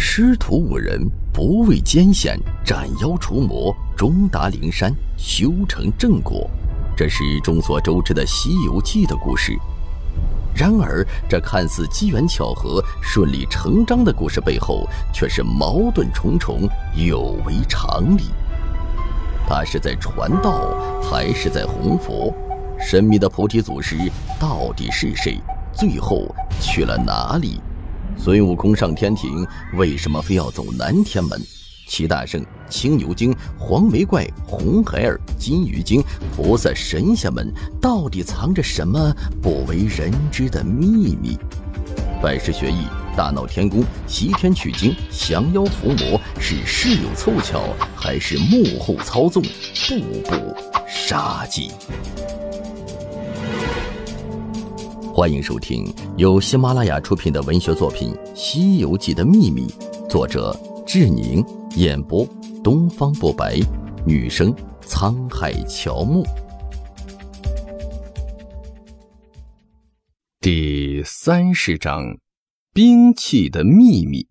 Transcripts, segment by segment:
师徒五人不畏艰险，斩妖除魔，终达灵山，修成正果。这是众所周知的《西游记》的故事。然而，这看似机缘巧合、顺理成章的故事背后，却是矛盾重重，有违常理。他是在传道，还是在弘佛？神秘的菩提祖师到底是谁？最后去了哪里？孙悟空上天庭，为什么非要走南天门？齐大圣、青牛精、黄眉怪、红孩儿、金鱼精、菩萨、神仙们，到底藏着什么不为人知的秘密？拜师学艺、大闹天宫、西天取经、降妖伏魔，是事有凑巧，还是幕后操纵？步步杀机。欢迎收听由喜马拉雅出品的文学作品《西游记的秘密》，作者志宁，演播东方不白，女生沧海乔木。第三十章：兵器的秘密。《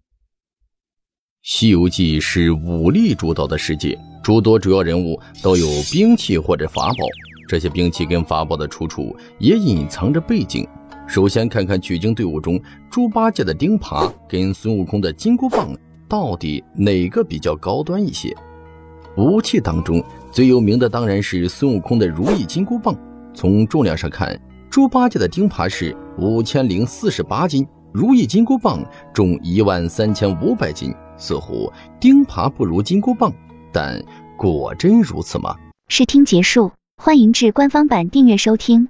西游记》是武力主导的世界，诸多主要人物都有兵器或者法宝。这些兵器跟法宝的出处也隐藏着背景。首先看看取经队伍中猪八戒的钉耙跟孙悟空的金箍棒到底哪个比较高端一些？武器当中最有名的当然是孙悟空的如意金箍棒。从重量上看，猪八戒的钉耙是五千零四十八斤，如意金箍棒重一万三千五百斤。似乎钉耙不如金箍棒，但果真如此吗？试听结束。欢迎至官方版订阅收听。